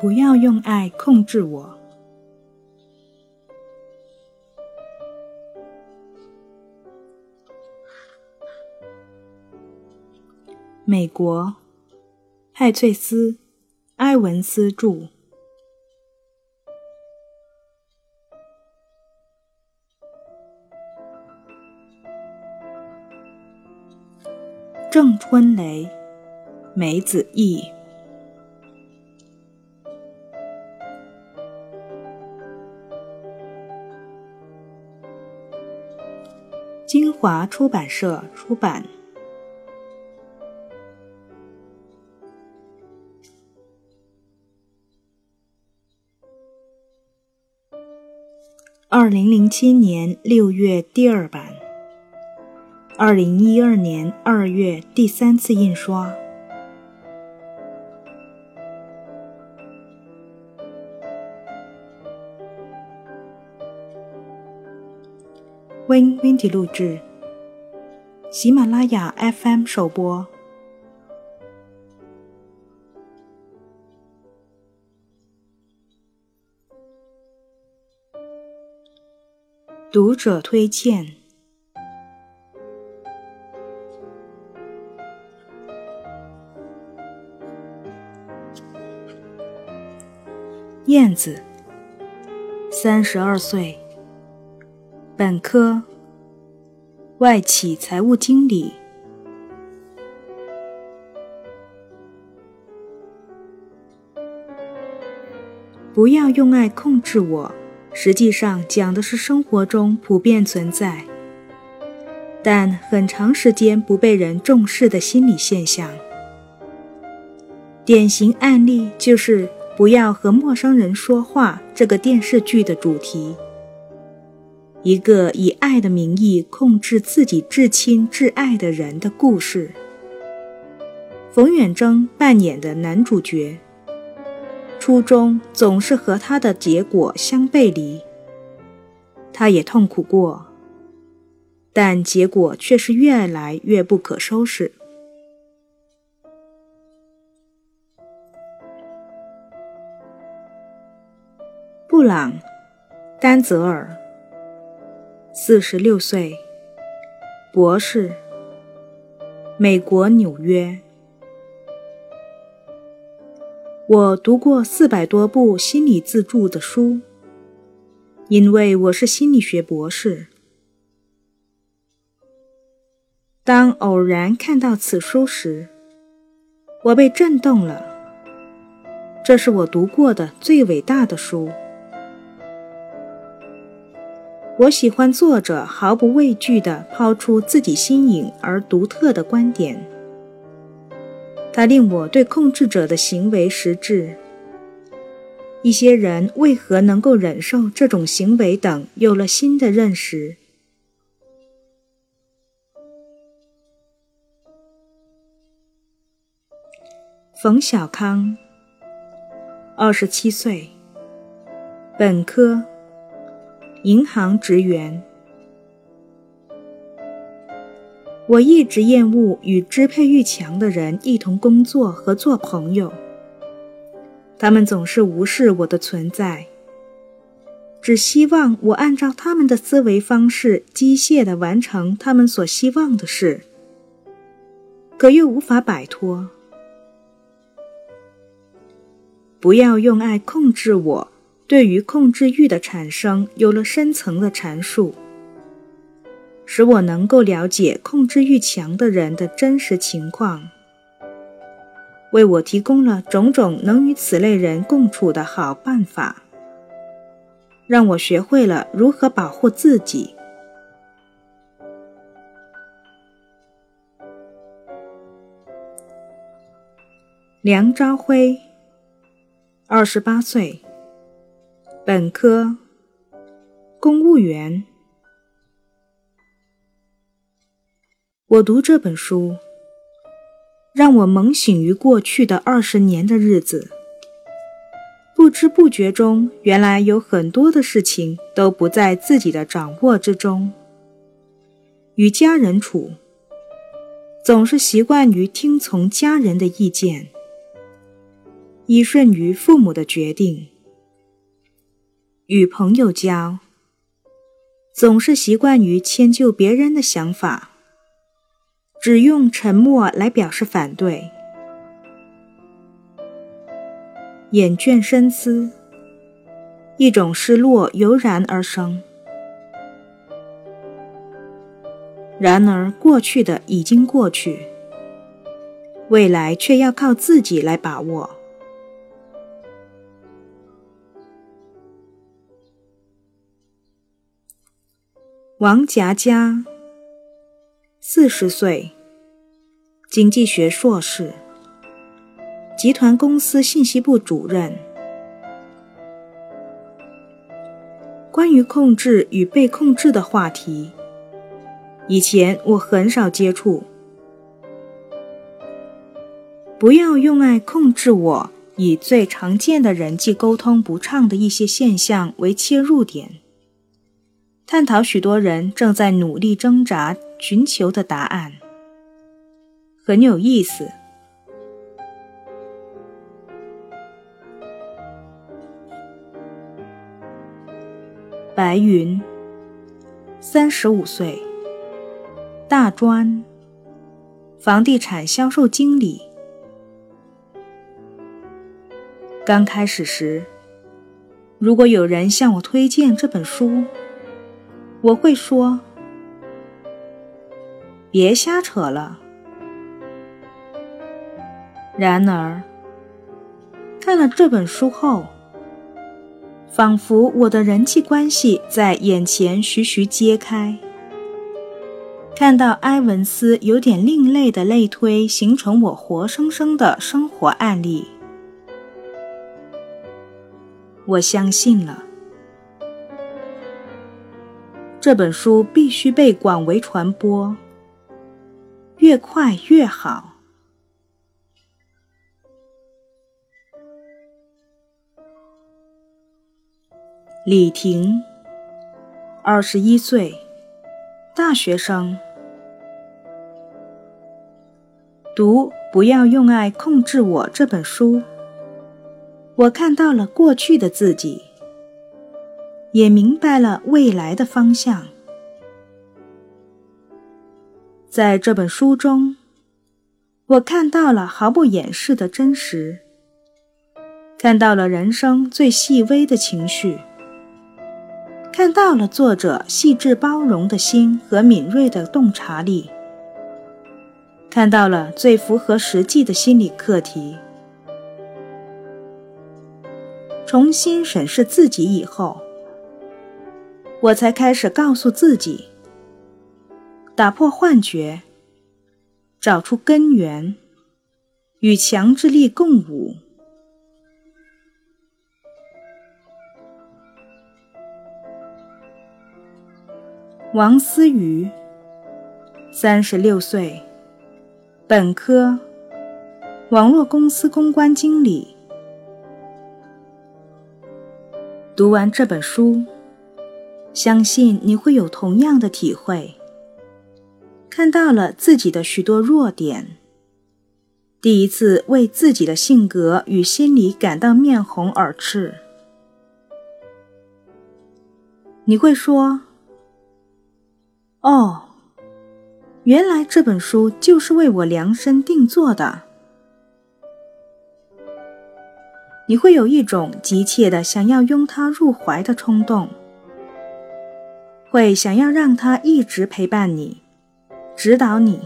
不要用爱控制我。美国，艾翠斯·埃文斯著，郑春雷、梅子义。金华出版社出版。二零零七年六月第二版，二零一二年二月第三次印刷。Win Windy 录制，喜马拉雅 FM 首播。读者推荐：燕子，三十二岁，本科，外企财务经理。不要用爱控制我。实际上讲的是生活中普遍存在，但很长时间不被人重视的心理现象。典型案例就是“不要和陌生人说话”这个电视剧的主题。一个以爱的名义控制自己至亲至爱的人的故事。冯远征扮演的男主角。初衷总是和他的结果相背离。他也痛苦过，但结果却是越来越不可收拾。布朗·丹泽尔，四十六岁，博士，美国纽约。我读过四百多部心理自助的书，因为我是心理学博士。当偶然看到此书时，我被震动了。这是我读过的最伟大的书。我喜欢作者毫不畏惧地抛出自己新颖而独特的观点。它令我对控制者的行为实质、一些人为何能够忍受这种行为等有了新的认识。冯小康，二十七岁，本科，银行职员。我一直厌恶与支配欲强的人一同工作和做朋友。他们总是无视我的存在，只希望我按照他们的思维方式机械地完成他们所希望的事，可又无法摆脱。不要用爱控制我，对于控制欲的产生有了深层的阐述。使我能够了解控制欲强的人的真实情况，为我提供了种种能与此类人共处的好办法，让我学会了如何保护自己。梁朝辉，二十八岁，本科，公务员。我读这本书，让我猛醒于过去的二十年的日子。不知不觉中，原来有很多的事情都不在自己的掌握之中。与家人处，总是习惯于听从家人的意见，依顺于父母的决定。与朋友交，总是习惯于迁就别人的想法，只用沉默来表示反对。眼倦深思，一种失落油然而生。然而，过去的已经过去，未来却要靠自己来把握。王夹家，四十岁，经济学硕士，集团公司信息部主任。关于控制与被控制的话题。以前我很少接触。不要用爱控制我，以最常见的人际沟通不畅的一些现象为切入点，探讨许多人正在努力挣扎寻求的答案，很有意思。白云，三十五岁。大专房地产销售经理。刚开始时，如果有人向我推荐这本书，我会说：“别瞎扯了。”然而，看了这本书后，仿佛我的人际关系在眼前徐徐揭开。看到埃文斯有点另类的类推形成我活生生的生活案例，我相信了。这本书必须被广为传播，越快越好。李婷，二十一岁，大学生。读《不要用爱控制我》这本书，我看到了过去的自己，也明白了未来的方向。在这本书中，我看到了毫不掩饰的真实，看到了人生最细微的情绪，看到了作者细致包容的心和敏锐的洞察力。看到了最符合实际的心理课题，重新审视自己以后，我才开始告诉自己：打破幻觉，找出根源，与强制力共舞。王思雨，三十六岁。本科，网络公司公关经理。读完这本书，相信你会有同样的体会。看到了自己的许多弱点，第一次为自己的性格与心理感到面红耳赤。你会说：“哦。”原来这本书就是为我量身定做的。你会有一种急切的想要拥他入怀的冲动，会想要让他一直陪伴你，指导你。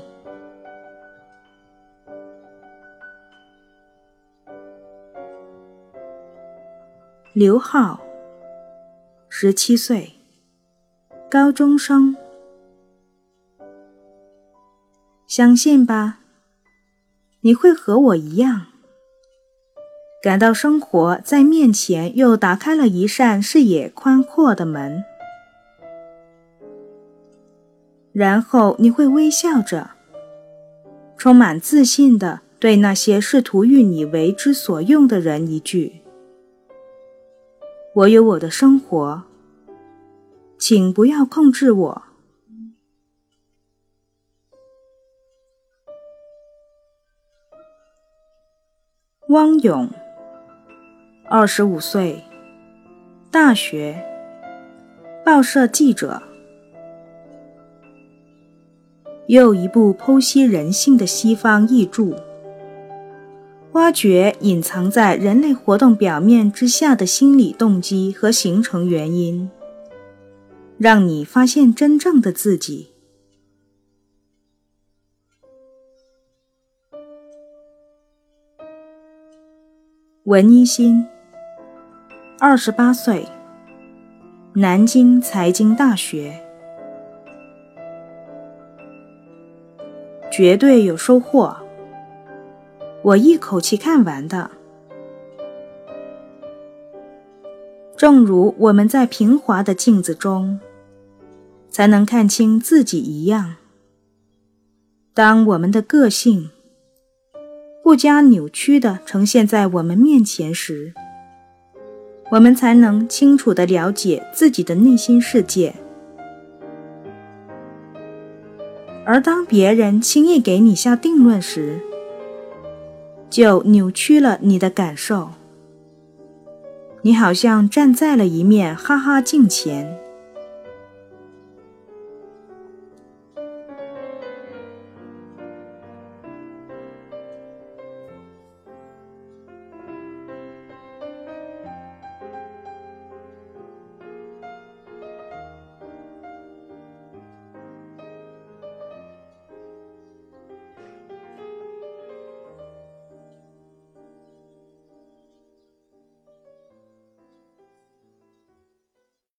刘浩，十七岁，高中生。相信吧，你会和我一样，感到生活在面前又打开了一扇视野宽阔的门，然后你会微笑着，充满自信的对那些试图与你为之所用的人一句：“我有我的生活，请不要控制我。”汪勇，二十五岁，大学，报社记者。又一部剖析人性的西方译著，挖掘隐藏在人类活动表面之下的心理动机和形成原因，让你发现真正的自己。文一新，二十八岁，南京财经大学。绝对有收获。我一口气看完的。正如我们在平滑的镜子中，才能看清自己一样。当我们的个性不加扭曲的呈现在我们面前时，我们才能清楚的了解自己的内心世界。而当别人轻易给你下定论时，就扭曲了你的感受。你好像站在了一面哈哈镜前，